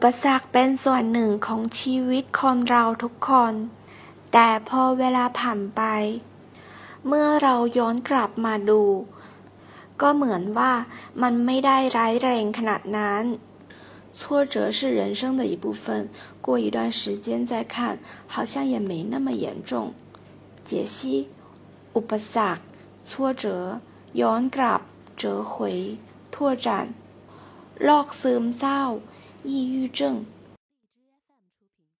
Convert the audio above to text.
ปสรรคเป็นส่วนหนึ่งของชีวิตคนเราทุกคน แต่พอเวลาผ่านไป เมื่อเราย้อนกลับมาดู ก็เหมือนว่ามันไม่ได้ร้ายแรงขนาดนั้น挫折是人生的一部分，过一段时间再看，好像也没那么严重。解析：อุปสรรค挫折ย้อนกลับ折回拓展โรคซึมเศร้า 抑郁症。荔枝 fm 出品